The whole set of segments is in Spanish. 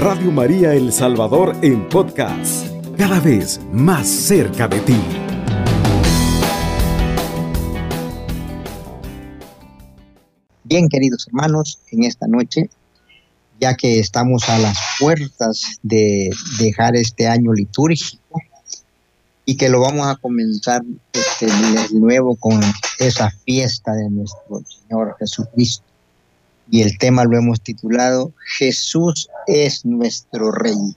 Radio María El Salvador en podcast, cada vez más cerca de ti. Bien, queridos hermanos, en esta noche, ya que estamos a las puertas de dejar este año litúrgico y que lo vamos a comenzar este nuevo con esa fiesta de nuestro Señor Jesucristo y el tema lo hemos titulado Jesús es nuestro Rey.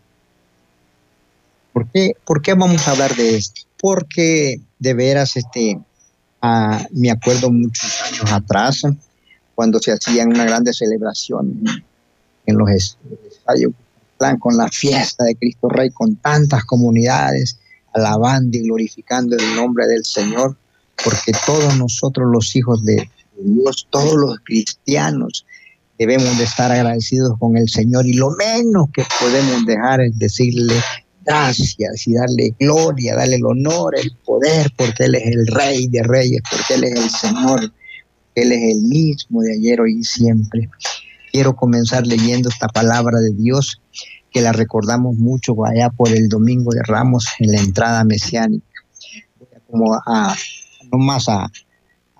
¿Por qué, ¿Por qué vamos a hablar de esto? Porque de veras, este, ah, me acuerdo muchos años atrás, cuando se hacían una grande celebración en los estadios con la fiesta de Cristo Rey, con tantas comunidades, alabando y glorificando el nombre del Señor, porque todos nosotros los hijos de Dios, todos los cristianos, debemos de estar agradecidos con el Señor y lo menos que podemos dejar es decirle gracias y darle gloria, darle el honor, el poder, porque Él es el Rey de Reyes, porque Él es el Señor, Él es el mismo de ayer, hoy y siempre. Quiero comenzar leyendo esta palabra de Dios que la recordamos mucho allá por el Domingo de Ramos en la entrada mesiánica. Como a, no más a,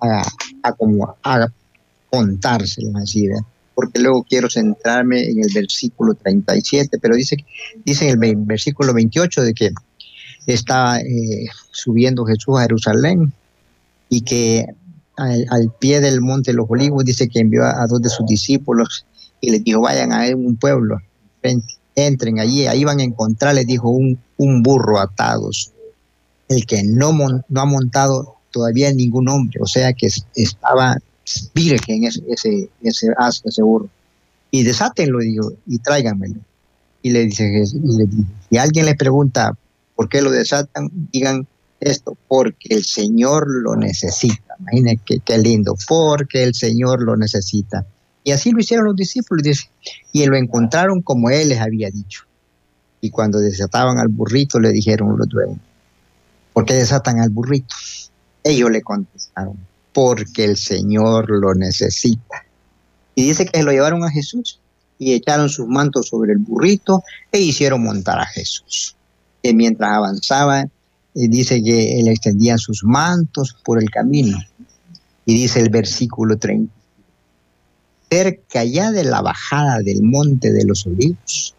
a, como a contárselo así, ¿verdad? Porque luego quiero centrarme en el versículo 37, pero dice, dice en el versículo 28 de que está eh, subiendo Jesús a Jerusalén y que al, pie del monte de los olivos dice que envió a, dos de sus discípulos y les dijo, vayan a un pueblo, entren allí, ahí van a encontrar, les dijo, un, un burro atados, el que no, no ha montado todavía ningún hombre, o sea que estaba virgen ese, ese, ese asno, ese burro. Y desátenlo, digo, y tráiganmelo. Y le dice, y alguien le pregunta por qué lo desatan, digan esto, porque el Señor lo necesita. Imaginen qué, qué lindo, porque el Señor lo necesita. Y así lo hicieron los discípulos, dice, y lo encontraron como Él les había dicho. Y cuando desataban al burrito, le dijeron los dueños, ¿por qué desatan al burrito? Ellos le contestaron, porque el Señor lo necesita. Y dice que lo llevaron a Jesús y echaron sus mantos sobre el burrito e hicieron montar a Jesús. Que mientras avanzaba, eh, dice que él extendía sus mantos por el camino. Y dice el versículo 30. Cerca ya de la bajada del monte de los olivos,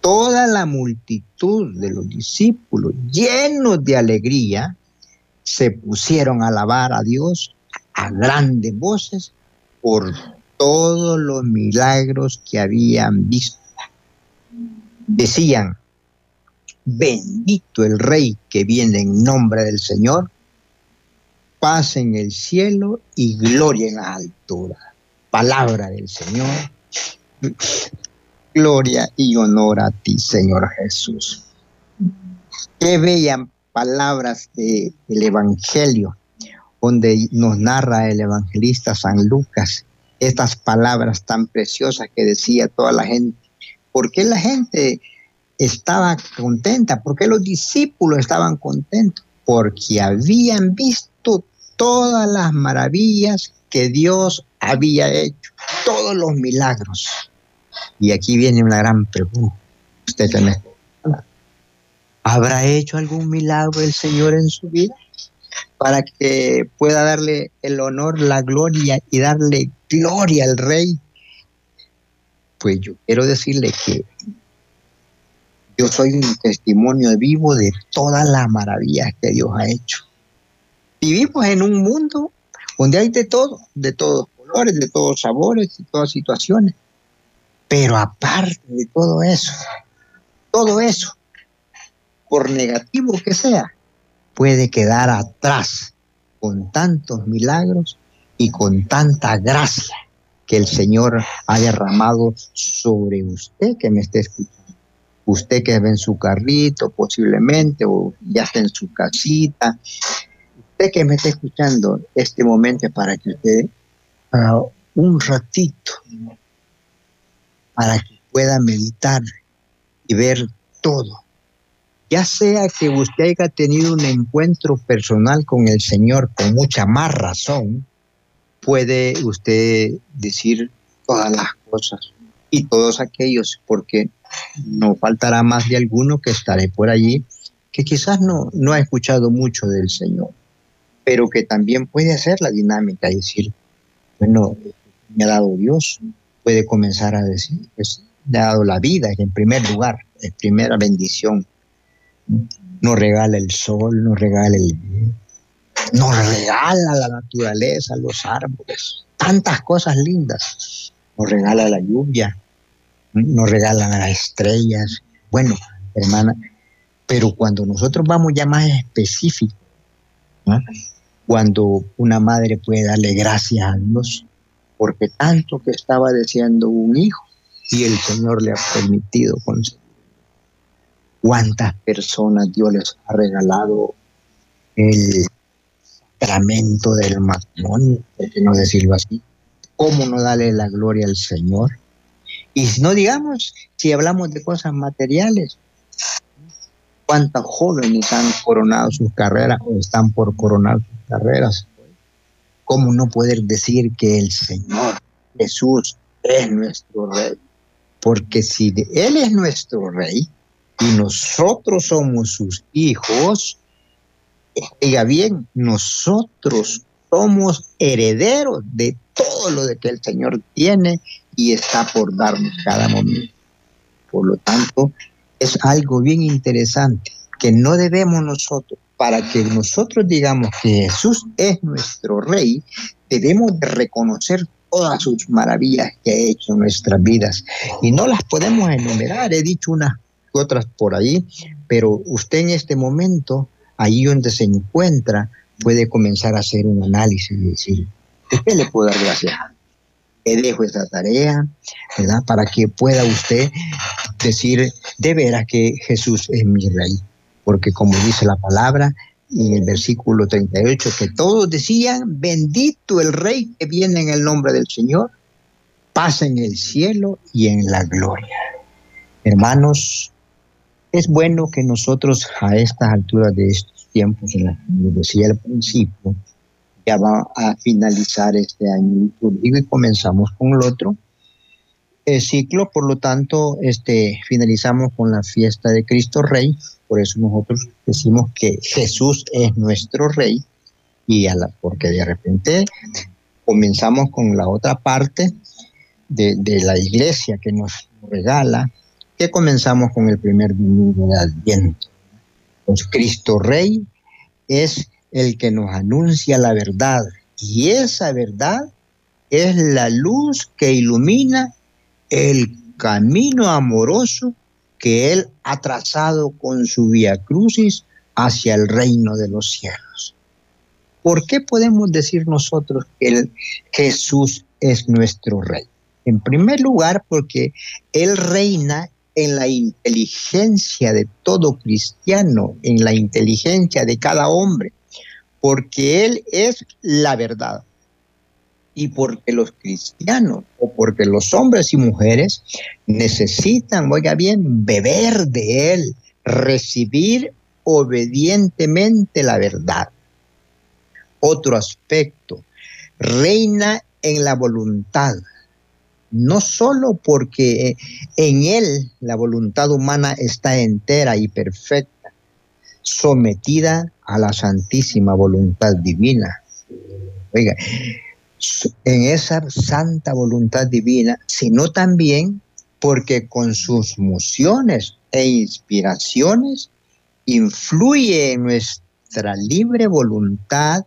toda la multitud de los discípulos, llenos de alegría, se pusieron a alabar a Dios a grandes voces por todos los milagros que habían visto. Decían, bendito el rey que viene en nombre del Señor, paz en el cielo y gloria en la altura. Palabra del Señor. Gloria y honor a ti, Señor Jesús. Qué bella palabras del Evangelio, donde nos narra el evangelista San Lucas estas palabras tan preciosas que decía toda la gente. ¿Por qué la gente estaba contenta? ¿Por qué los discípulos estaban contentos? Porque habían visto todas las maravillas que Dios había hecho, todos los milagros. Y aquí viene una gran pregunta. Usted también ¿Habrá hecho algún milagro el Señor en su vida? Para que pueda darle el honor, la gloria y darle gloria al Rey. Pues yo quiero decirle que yo soy un testimonio vivo de todas las maravillas que Dios ha hecho. Vivimos en un mundo donde hay de todo, de todos colores, de todos sabores, de todas situaciones. Pero aparte de todo eso, todo eso, por negativo que sea, puede quedar atrás con tantos milagros y con tanta gracia que el Señor ha derramado sobre usted que me esté escuchando. Usted que ve en su carrito posiblemente o ya está en su casita. Usted que me está escuchando este momento para que usted un ratito para que pueda meditar y ver todo ya sea que usted haya tenido un encuentro personal con el Señor con mucha más razón, puede usted decir todas las cosas y todos aquellos, porque no faltará más de alguno que estaré por allí, que quizás no, no ha escuchado mucho del Señor, pero que también puede hacer la dinámica y decir, bueno, me ha dado Dios, puede comenzar a decir, pues le ha dado la vida, en primer lugar, es primera bendición. Nos regala el sol, nos regala el nos regala la naturaleza, los árboles, tantas cosas lindas. Nos regala la lluvia, nos regalan las estrellas. Bueno, hermana, pero cuando nosotros vamos ya más específicos, cuando una madre puede darle gracias a Dios, porque tanto que estaba deseando un hijo y el Señor le ha permitido conseguir. ¿Cuántas personas Dios les ha regalado el sacramento del matrimonio, no decirlo así? ¿Cómo no darle la gloria al Señor? Y no digamos, si hablamos de cosas materiales, cuántos jóvenes han coronado sus carreras o están por coronar sus carreras. ¿Cómo no poder decir que el Señor Jesús es nuestro Rey? Porque si Él es nuestro Rey y nosotros somos sus hijos, diga bien, nosotros somos herederos de todo lo de que el Señor tiene y está por darnos cada momento. Por lo tanto, es algo bien interesante que no debemos nosotros, para que nosotros digamos que Jesús es nuestro Rey, debemos de reconocer todas sus maravillas que ha hecho en nuestras vidas. Y no las podemos enumerar, he dicho unas otras por ahí, pero usted en este momento, ahí donde se encuentra, puede comenzar a hacer un análisis y decir, ¿qué le puedo dar gracias? le dejo esta tarea, ¿verdad? Para que pueda usted decir de veras que Jesús es mi rey. Porque como dice la palabra en el versículo 38, que todos decían, bendito el rey que viene en el nombre del Señor, pasa en el cielo y en la gloria. Hermanos, es bueno que nosotros a estas alturas de estos tiempos, en decía al principio, ya va a finalizar este año y comenzamos con el otro el ciclo, por lo tanto, este, finalizamos con la fiesta de Cristo Rey, por eso nosotros decimos que Jesús es nuestro Rey, y a la, porque de repente comenzamos con la otra parte de la iglesia que nos regala, que comenzamos con el primer domingo de Adviento. Pues Cristo Rey es el que nos anuncia la verdad. Y esa verdad es la luz que ilumina el camino amoroso que Él ha trazado con su vía crucis hacia el reino de los cielos. ¿Por qué podemos decir nosotros que Jesús es nuestro rey? En primer lugar, porque Él reina en la inteligencia de todo cristiano, en la inteligencia de cada hombre porque Él es la verdad. Y porque los cristianos o porque los hombres y mujeres necesitan, oiga bien, beber de Él, recibir obedientemente la verdad. Otro aspecto, reina en la voluntad, no solo porque en Él la voluntad humana está entera y perfecta, sometida a la santísima voluntad divina. Oiga, en esa santa voluntad divina, sino también porque con sus mociones e inspiraciones influye en nuestra libre voluntad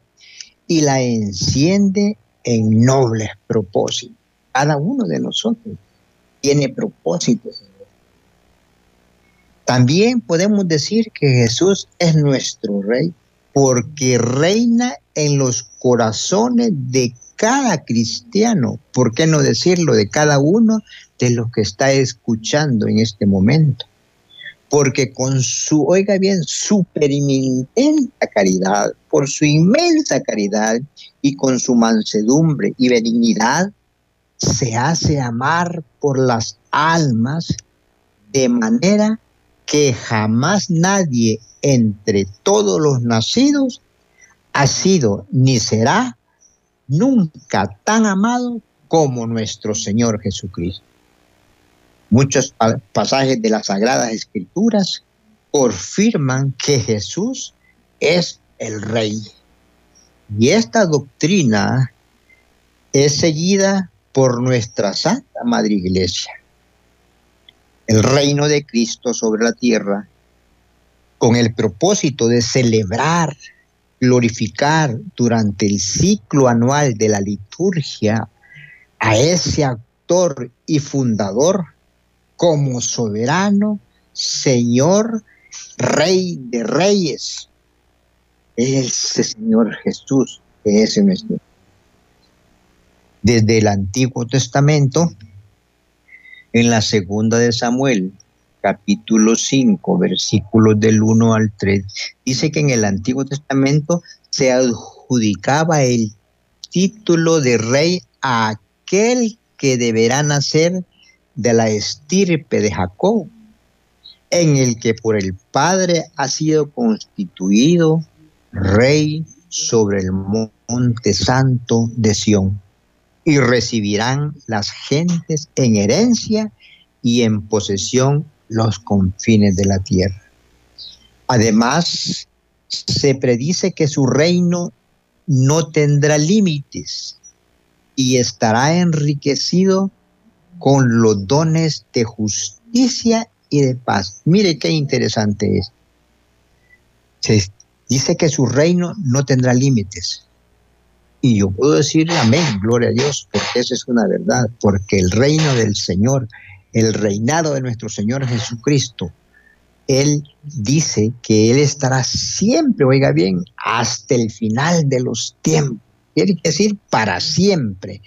y la enciende en nobles propósitos. Cada uno de nosotros tiene propósitos también podemos decir que Jesús es nuestro rey porque reina en los corazones de cada cristiano, ¿por qué no decirlo de cada uno de los que está escuchando en este momento? Porque con su, oiga bien, super inmensa caridad, por su inmensa caridad y con su mansedumbre y benignidad, se hace amar por las almas de manera que jamás nadie entre todos los nacidos ha sido ni será nunca tan amado como nuestro Señor Jesucristo. Muchos pasajes de las Sagradas Escrituras confirman que Jesús es el Rey. Y esta doctrina es seguida por nuestra Santa Madre Iglesia. El reino de Cristo sobre la tierra, con el propósito de celebrar, glorificar durante el ciclo anual de la liturgia a ese actor y fundador como soberano, Señor, Rey de Reyes. Ese Señor Jesús que es nuestro. Desde el Antiguo Testamento, en la segunda de Samuel, capítulo 5, versículos del 1 al 3, dice que en el Antiguo Testamento se adjudicaba el título de rey a aquel que deberá nacer de la estirpe de Jacob, en el que por el Padre ha sido constituido rey sobre el monte santo de Sión, y recibirán las gentes en herencia y en posesión los confines de la tierra. Además, se predice que su reino no tendrá límites y estará enriquecido con los dones de justicia y de paz. Mire qué interesante es. Se dice que su reino no tendrá límites. Y yo puedo decir amén, gloria a Dios, porque esa es una verdad, porque el reino del Señor, el reinado de nuestro Señor Jesucristo, Él dice que Él estará siempre, oiga bien, hasta el final de los tiempos. Quiere decir para siempre.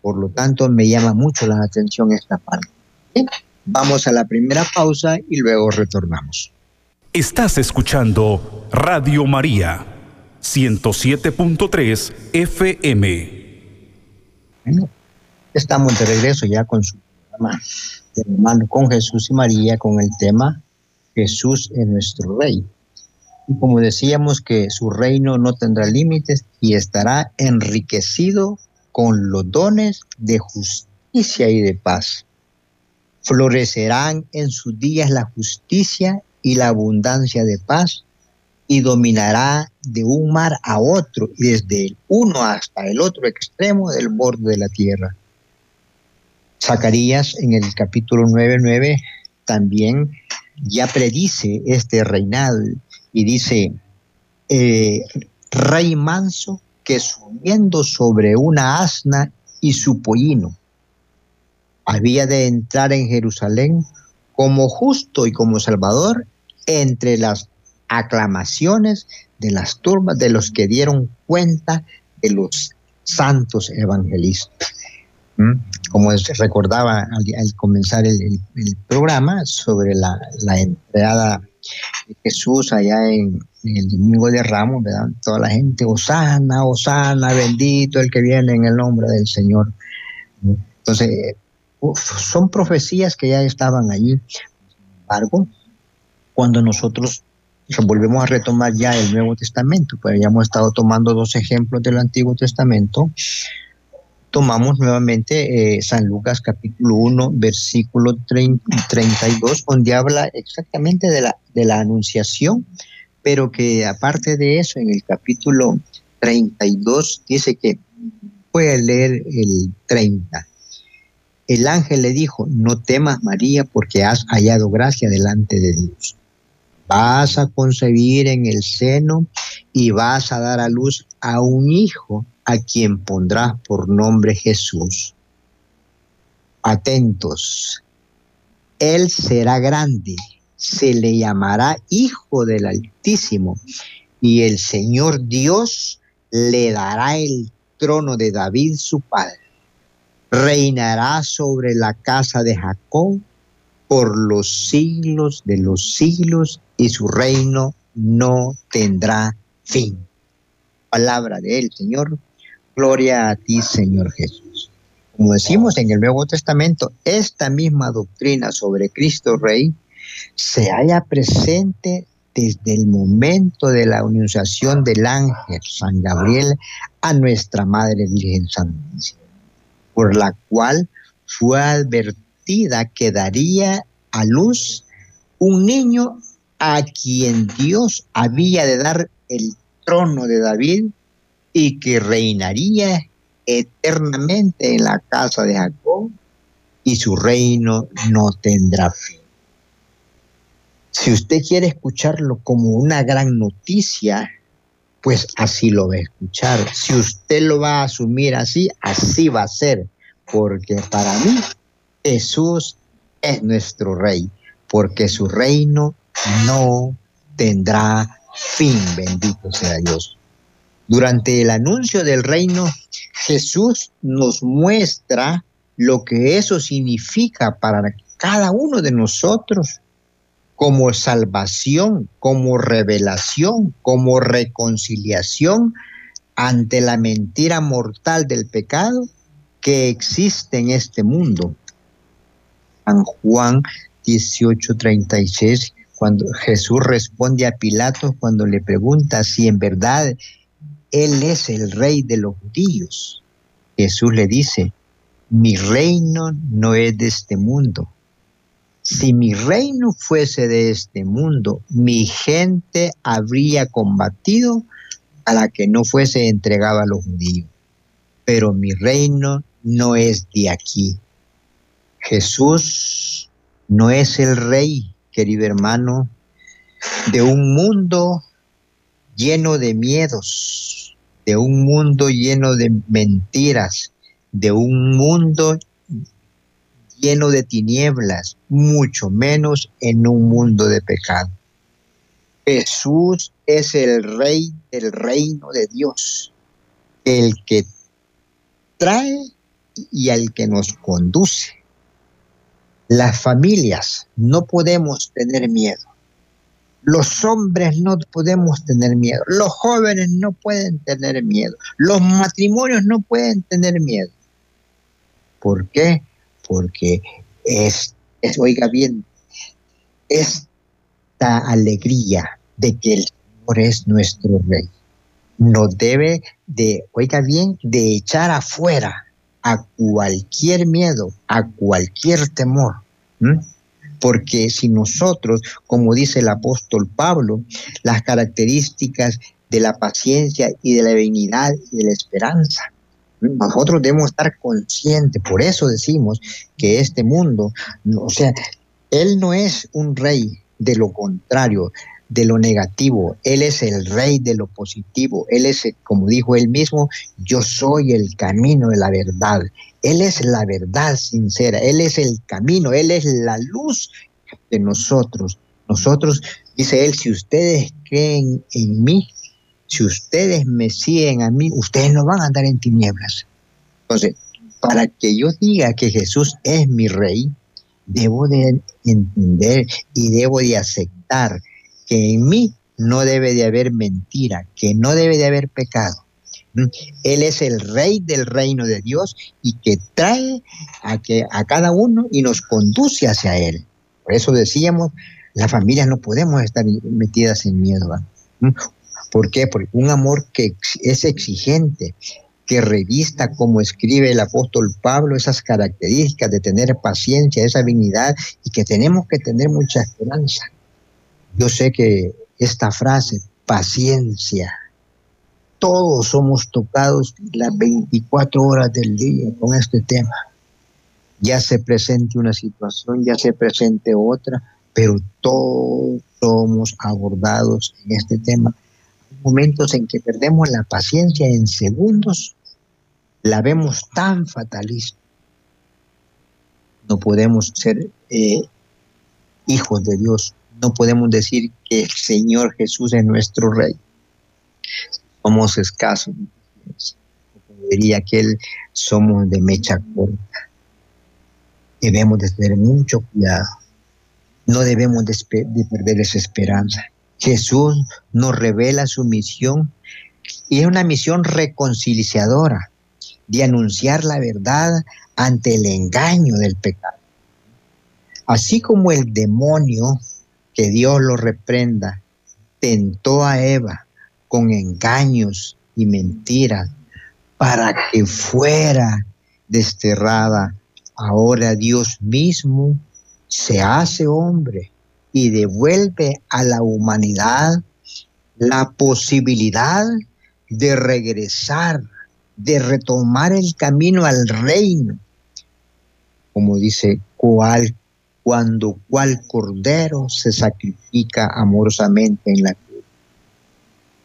Por lo tanto, me llama mucho la atención esta parte. Vamos a la primera pausa y luego retornamos. Estás escuchando Radio María 107.3 FM. Bueno, estamos de regreso ya con su programa hermano con Jesús y María con el tema Jesús es nuestro Rey. Y como decíamos que su reino no tendrá límites y estará enriquecido con los dones de justicia y de paz. Florecerán en sus días la justicia y la abundancia de paz y dominará de un mar a otro y desde el uno hasta el otro extremo del borde de la tierra. Zacarías en el capítulo 9.9 también ya predice este reinado y dice, eh, rey manso que subiendo sobre una asna y su pollino, había de entrar en Jerusalén como justo y como salvador entre las aclamaciones de las turbas de los que dieron cuenta de los santos evangelistas. ¿Mm? Como recordaba al, comenzar el, programa sobre la, entrada de Jesús allá en, el domingo de Ramos. Toda la gente, Osana, Osana, bendito el que viene en el nombre del Señor. Entonces, son profecías que ya estaban allí. Sin embargo, cuando nosotros volvemos a retomar ya el Nuevo Testamento, pues ya hemos estado tomando dos ejemplos del Antiguo Testamento, tomamos nuevamente eh, San Lucas capítulo 1, versículo 32, donde habla exactamente de la, de la anunciación, pero que aparte de eso, en el capítulo 32 dice que, puede leer el 30, el ángel le dijo, no temas María porque has hallado gracia delante de Dios. Vas a concebir en el seno y vas a dar a luz a un hijo a quien pondrás por nombre Jesús. Atentos, él será grande, se le llamará Hijo del Altísimo, y el Señor Dios le dará el trono de David su padre. Reinará sobre la casa de Jacob por los siglos de los siglos y su reino no tendrá fin. Palabra del Señor. Gloria a ti, Señor Jesús. Como decimos en el Nuevo Testamento, esta misma doctrina sobre Cristo Rey se halla presente desde el momento de la anunciación del ángel San Gabriel a nuestra Madre Virgen Santísima, por la cual fue advertida que daría a luz un niño a quien Dios había de dar el trono de David y que reinaría eternamente en la casa de Jacob y su reino no tendrá fin. Si usted quiere escucharlo como una gran noticia, pues así lo va a escuchar. Si usted lo va a asumir así, así va a ser, porque para mí Jesús es nuestro rey, porque su reino no tendrá fin, bendito sea Dios. Durante el anuncio del reino, Jesús nos muestra lo que eso significa para cada uno de nosotros como salvación, como revelación, como reconciliación ante la mentira mortal del pecado que existe en este mundo. San Juan 18:36, cuando Jesús responde a Pilato cuando le pregunta si en verdad él es el rey de los judíos. Jesús le dice, mi reino no es de este mundo. Si mi reino fuese de este mundo, mi gente habría combatido para que no fuese entregado a los judíos. Pero mi reino no es de aquí. Jesús no es el rey, querido hermano, de un mundo lleno de miedos, de un mundo lleno de mentiras, de un mundo lleno de tinieblas, mucho menos en un mundo de pecado. Jesús es el rey del reino de Dios, el que trae y al que nos conduce. Las familias no podemos tener miedo. Los hombres no podemos tener miedo. Los jóvenes no pueden tener miedo. Los matrimonios no pueden tener miedo. ¿Por qué? Porque es, es oiga bien, esta alegría de que el Señor es nuestro Rey nos debe de, oiga bien, de echar afuera a cualquier miedo, a cualquier temor. Porque si nosotros, como dice el apóstol Pablo, las características de la paciencia y de la benignidad y de la esperanza, nosotros debemos estar conscientes, por eso decimos que este mundo, o sea, Él no es un rey de lo contrario, de lo negativo, Él es el rey de lo positivo, Él es, como dijo él mismo, yo soy el camino de la verdad, Él es la verdad sincera, Él es el camino, Él es la luz de nosotros. Nosotros, dice Él, si ustedes creen en mí, si ustedes me siguen a mí, ustedes no van a andar en tinieblas. Entonces, para que yo diga que Jesús es mi rey, debo de entender y debo de aceptar que en mí no debe de haber mentira, que no debe de haber pecado. ¿Mm? Él es el rey del reino de Dios y que trae a, que, a cada uno y nos conduce hacia Él. Por eso decíamos, las familias no podemos estar metidas en miedo. ¿Mm? ¿Por qué? Porque un amor que es exigente, que revista, como escribe el apóstol Pablo, esas características de tener paciencia, esa dignidad y que tenemos que tener mucha esperanza. Yo sé que esta frase, paciencia, todos somos tocados las 24 horas del día con este tema. Ya se presente una situación, ya se presente otra, pero todos somos abordados en este tema. Hay momentos en que perdemos la paciencia en segundos, la vemos tan fatalista. No podemos ser eh, hijos de Dios no podemos decir que el Señor Jesús es nuestro Rey. Somos escasos. Como diría que Él, somos de mecha corta. Debemos de tener mucho cuidado. No debemos de, de perder esa esperanza. Jesús nos revela su misión y es una misión reconciliadora de anunciar la verdad ante el engaño del pecado. Así como el demonio que Dios lo reprenda, tentó a Eva con engaños y mentiras para que fuera desterrada ahora Dios mismo se hace hombre y devuelve a la humanidad la posibilidad de regresar, de retomar el camino al reino. Como dice, cual, cuando cual cordero se sacrifica amorosamente en la cruz.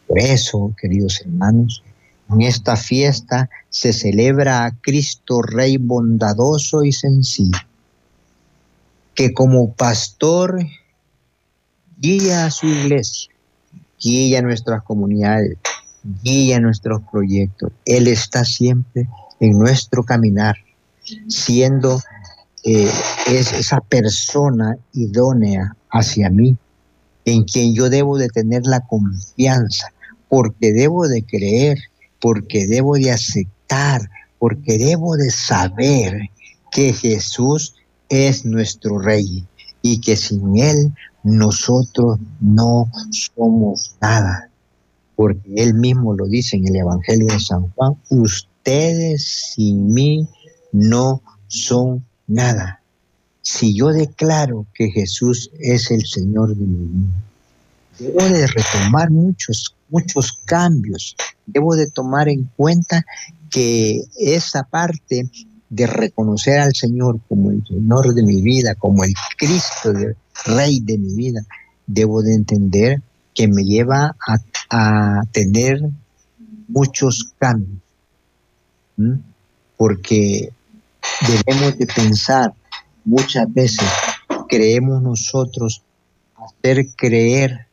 Por eso, queridos hermanos, en esta fiesta se celebra a Cristo Rey bondadoso y sencillo, que como pastor guía a su iglesia, guía nuestras comunidades, guía nuestros proyectos. Él está siempre en nuestro caminar, siendo eh, es esa persona idónea hacia mí, en quien yo debo de tener la confianza, porque debo de creer, porque debo de aceptar, porque debo de saber que Jesús es nuestro Rey y que sin Él nosotros no somos nada. Porque él mismo lo dice en el Evangelio de San Juan, ustedes sin mí no son nada. Si yo declaro que Jesús es el Señor de mi vida, debo de retomar muchos, muchos cambios, debo de tomar en cuenta que esa parte de reconocer al Señor como el Señor de mi vida, como el Cristo, el Rey de mi vida, debo de entender que me lleva a, tener muchos cambios, porque debemos de pensar muchas veces, creemos nosotros hacer creer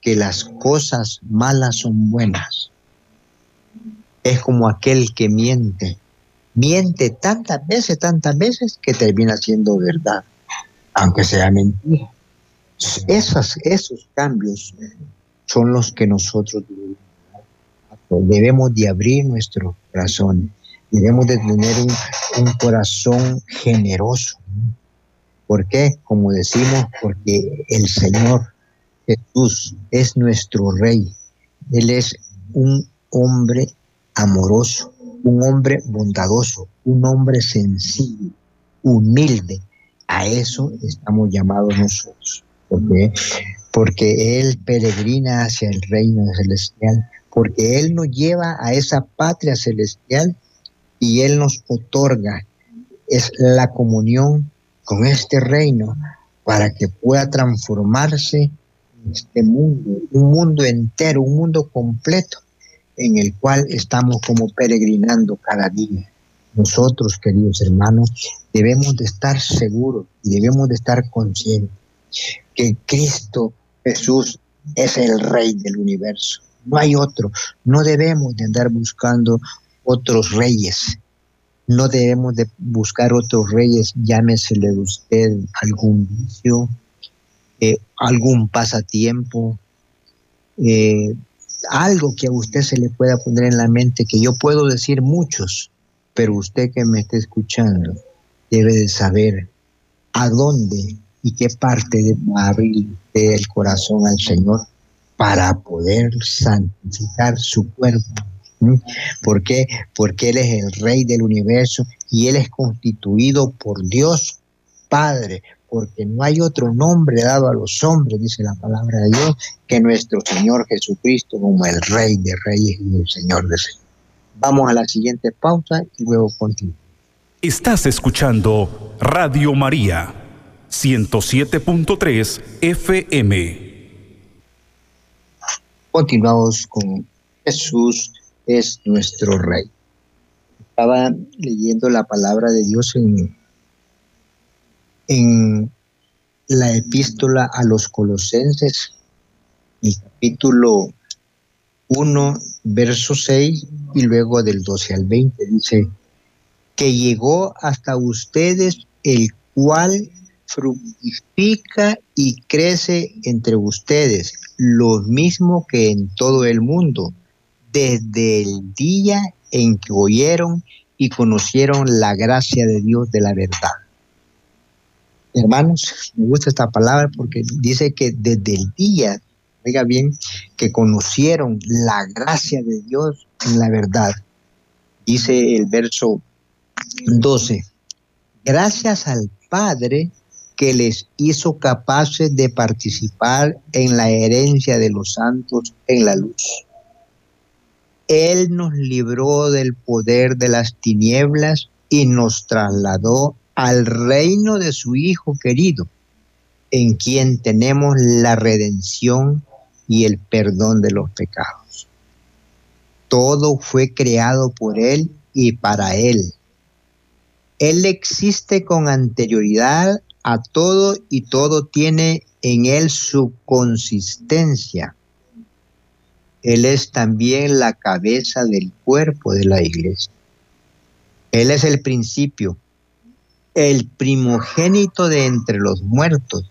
que las cosas malas son buenas. Es como aquel que miente. Miente tantas veces, tantas veces que termina siendo verdad, aunque sea mentira. Esas, esos cambios son los que nosotros debemos de abrir nuestro corazón, debemos de tener un, corazón generoso. ¿Por qué? Como decimos, porque el Señor Jesús es nuestro Rey. Él es un hombre amoroso, un hombre bondadoso, un hombre sencillo, humilde. A eso estamos llamados nosotros porque, porque Él peregrina hacia el reino celestial, porque Él nos lleva a esa patria celestial y Él nos otorga es la comunión con este reino para que pueda transformarse este mundo, un mundo entero, un mundo completo en el cual estamos como peregrinando cada día. Nosotros, queridos hermanos, debemos de estar seguros y debemos de estar conscientes que Cristo Jesús es el Rey del universo. No hay otro. No debemos de andar buscando otros reyes. No debemos de buscar otros reyes, llámesele usted algún vicio, eh, algún pasatiempo, eh, algo que a usted se le pueda poner en la mente, que yo puedo decir muchos, pero usted que me esté escuchando debe de saber a dónde y qué parte de abrir el corazón al Señor para poder santificar su cuerpo. ¿Por qué? Porque Él es el Rey del universo y Él es constituido por Dios Padre, porque no hay otro nombre dado a los hombres, dice la palabra de Dios, que nuestro Señor Jesucristo como el Rey de Reyes y el Señor de Señores. Vamos a la siguiente pausa y luego continuamos. Estás escuchando Radio María 107.3 FM. Continuamos con Jesús es nuestro Rey. Estaba leyendo la palabra de Dios en, en la epístola a los colosenses, el capítulo 1, verso 6 y luego del 12 al 20 dice que llegó hasta ustedes el cual fructifica y crece entre ustedes, lo mismo que en todo el mundo, desde el día en que oyeron y conocieron la gracia de Dios de la verdad. Hermanos, me gusta esta palabra porque dice que desde el día, oiga bien, que conocieron la gracia de Dios en la verdad. Dice el verso 12, gracias al Padre que les hizo capaces de participar en la herencia de los santos en la luz. Él nos libró del poder de las tinieblas y nos trasladó al reino de su Hijo querido, en quien tenemos la redención y el perdón de los pecados. Todo fue creado por Él y para Él. Él existe con anterioridad a todo y todo tiene en Él su consistencia. Él es también la cabeza del cuerpo de la iglesia. Él es el principio, el primogénito de entre los muertos,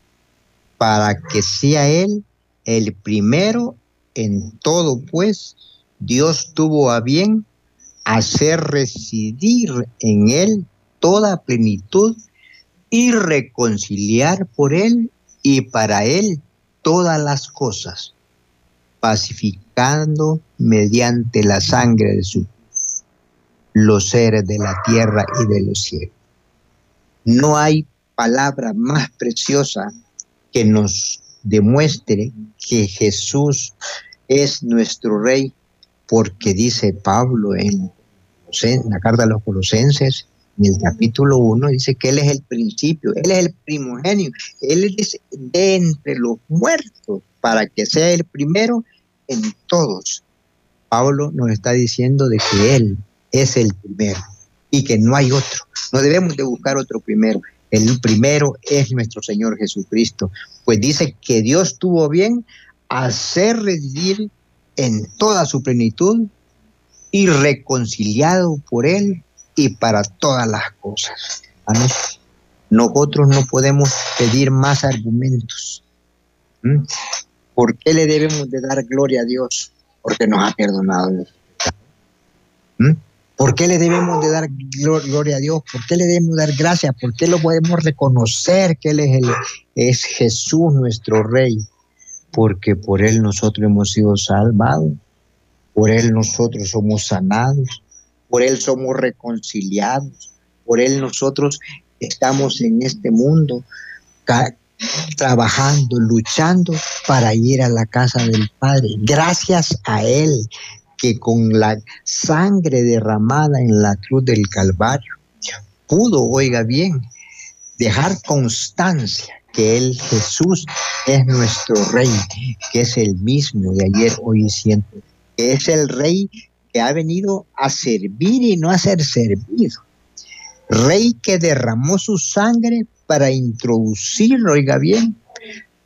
para que sea Él el primero en todo, pues Dios tuvo a bien hacer residir en Él toda plenitud y reconciliar por Él y para Él todas las cosas, pacificando mediante la sangre de su los seres de la tierra y de los cielos. No hay palabra más preciosa que nos demuestre que Jesús es nuestro Rey, porque dice Pablo en, la carta a los Colosenses, en el capítulo 1, dice que Él es el principio, Él es el primogenio, Él es de entre los muertos, para que sea el primero en todos. Pablo nos está diciendo de que Él es el primero y que no hay otro. No debemos de buscar otro primero. El primero es nuestro Señor Jesucristo, pues dice que Dios tuvo bien hacer residir en toda su plenitud y reconciliado por Él y para todas las cosas. Nosotros no podemos pedir más argumentos. ¿Mm? ¿Por qué le debemos de dar gloria a Dios? Porque nos ha perdonado. ¿Mm? ¿Por qué le debemos de dar gloria a Dios? ¿Por qué le debemos dar gracias? ¿Por qué lo podemos reconocer que Él es, el, es Jesús nuestro Rey? Porque por Él nosotros hemos sido salvados, por Él nosotros somos sanados, por Él somos reconciliados, por Él nosotros estamos en este mundo trabajando, luchando para ir a la casa del Padre. Gracias a Él que con la sangre derramada en la cruz del Calvario pudo, oiga bien, dejar constancia que Él, Jesús, es nuestro Rey, que es el mismo de ayer, hoy y siempre. Que es el Rey que ha venido a servir y no a ser servido. Rey que derramó su sangre para introducir, oiga bien,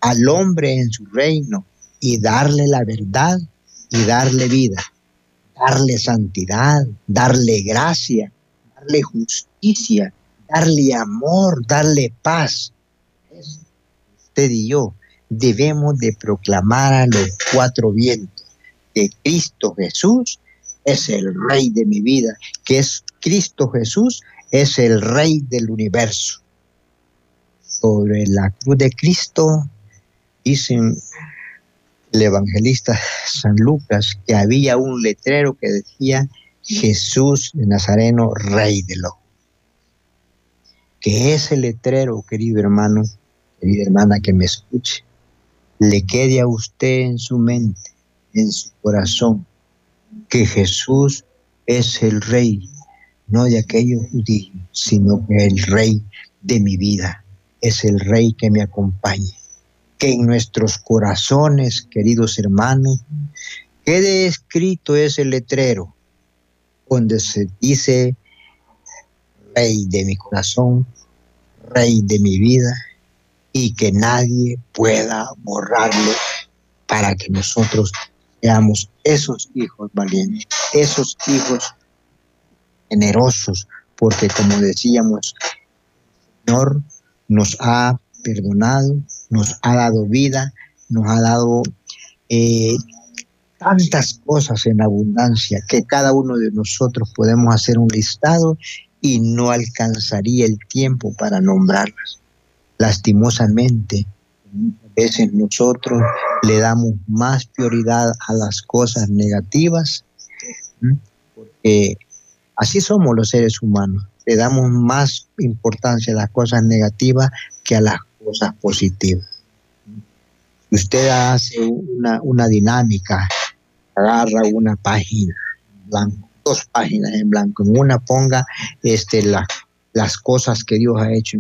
al hombre en su reino y darle la verdad y darle vida darle santidad, darle gracia, darle justicia, darle amor, darle paz. Usted y yo debemos de proclamar a los cuatro vientos que Cristo Jesús es el Rey de mi vida, que es Cristo Jesús es el Rey del universo. Sobre la cruz de Cristo dicen el evangelista San Lucas que había un letrero que decía Jesús de Nazareno, Rey de lo. Que ese letrero, querido hermano, querida hermana que me escuche, le quede a usted en su mente, en su corazón, que Jesús es el Rey, no de aquellos judíos, sino que el Rey de mi vida, es el Rey que me acompaña. Que en nuestros corazones, queridos hermanos, quede escrito ese letrero donde se dice, Rey de mi corazón, Rey de mi vida, y que nadie pueda borrarlo para que nosotros seamos esos hijos valientes, esos hijos generosos, porque como decíamos, Señor nos ha perdonado, nos ha dado vida, nos ha dado eh, tantas cosas en abundancia que cada uno de nosotros podemos hacer un listado y no alcanzaría el tiempo para nombrarlas. Lastimosamente, muchas veces nosotros le damos más prioridad a las cosas negativas, porque así somos los seres humanos. Le damos más importancia a las cosas negativas que a las cosas positivas. Usted hace una, una dinámica, agarra una página en blanco, dos páginas en blanco, en una ponga este, las cosas que Dios ha hecho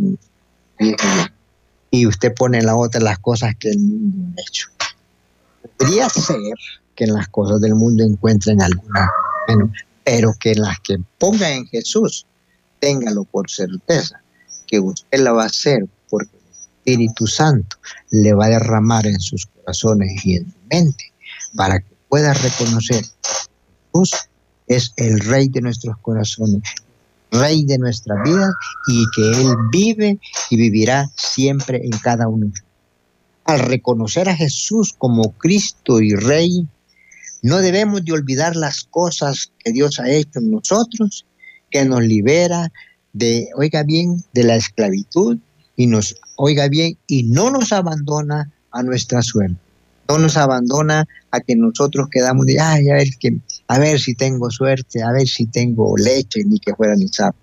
y usted pone en la otra las cosas que el mundo ha hecho. Podría ser que en las cosas del mundo encuentren alguna, pero que las que ponga en Jesús, téngalo por certeza, que usted la va a hacer porque el Espíritu Santo le va a derramar en sus corazones y en su mente para que pueda reconocer que Jesús es el Rey de nuestros corazones, Rey de nuestra vida y que Él vive y vivirá siempre en cada uno. Al reconocer a Jesús como Cristo y Rey, no debemos de olvidar las cosas que Dios ha hecho en nosotros, que nos libera de, oiga bien, de la esclavitud y nos, oiga bien, y no nos abandona a nuestra suerte. No nos abandona a que nosotros quedamos de, ay, a ver, que, a ver si tengo suerte, a ver si tengo leche, ni que fuera ni sapo.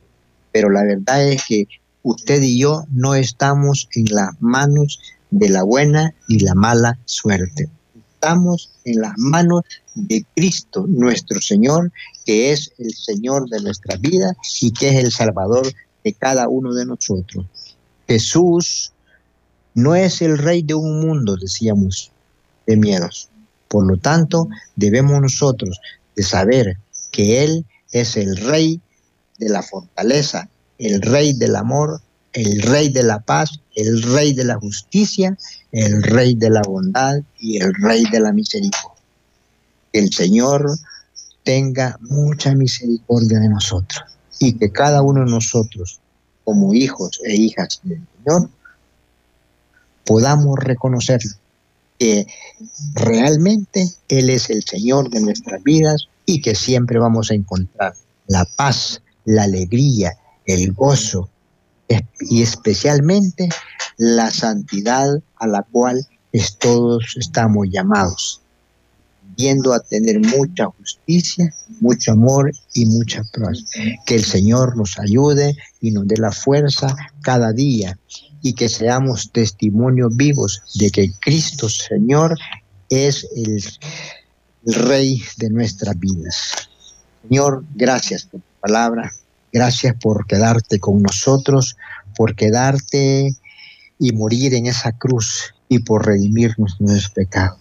Pero la verdad es que usted y yo no estamos en las manos de la buena y la mala suerte. Estamos en las manos de Cristo, nuestro Señor, que es el Señor de nuestra vida y que es el Salvador de cada uno de nosotros. Jesús no es el rey de un mundo, decíamos, de miedos. Por lo tanto, debemos nosotros de saber que Él es el rey de la fortaleza, el rey del amor, el rey de la paz, el rey de la justicia, el rey de la bondad y el rey de la misericordia. El Señor tenga mucha misericordia de nosotros y que cada uno de nosotros, como hijos e hijas del Señor, podamos reconocerlo que realmente Él es el Señor de nuestras vidas y que siempre vamos a encontrar la paz, la alegría, el gozo y especialmente la santidad a la cual todos estamos llamados, viendo a tener mucha justicia, mucho amor y mucha paz. Que el Señor nos ayude y nos dé la fuerza cada día y que seamos testimonios vivos de que Cristo Señor es el, Rey de nuestras vidas. Señor, gracias por tu palabra, gracias por quedarte con nosotros, por quedarte y morir en esa cruz y por redimirnos nuestros pecados.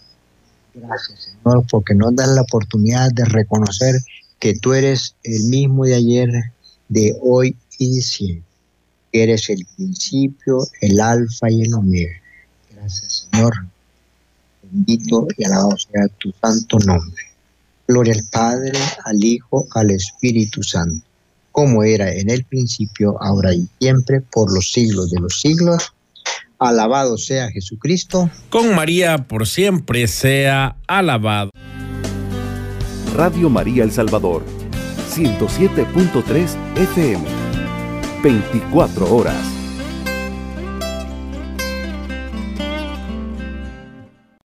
Gracias, Señor, porque nos das la oportunidad de reconocer que tú eres el mismo de ayer, de hoy y de siempre eres el principio, el alfa y el omega. Gracias, Señor. Bendito y alabado sea tu santo nombre. Gloria al Padre, al Hijo, al Espíritu Santo, como era en el principio, ahora y siempre, por los siglos de los siglos. Alabado sea Jesucristo. Con María por siempre sea alabado. Radio María El Salvador, 107.3 FM. 24 horas.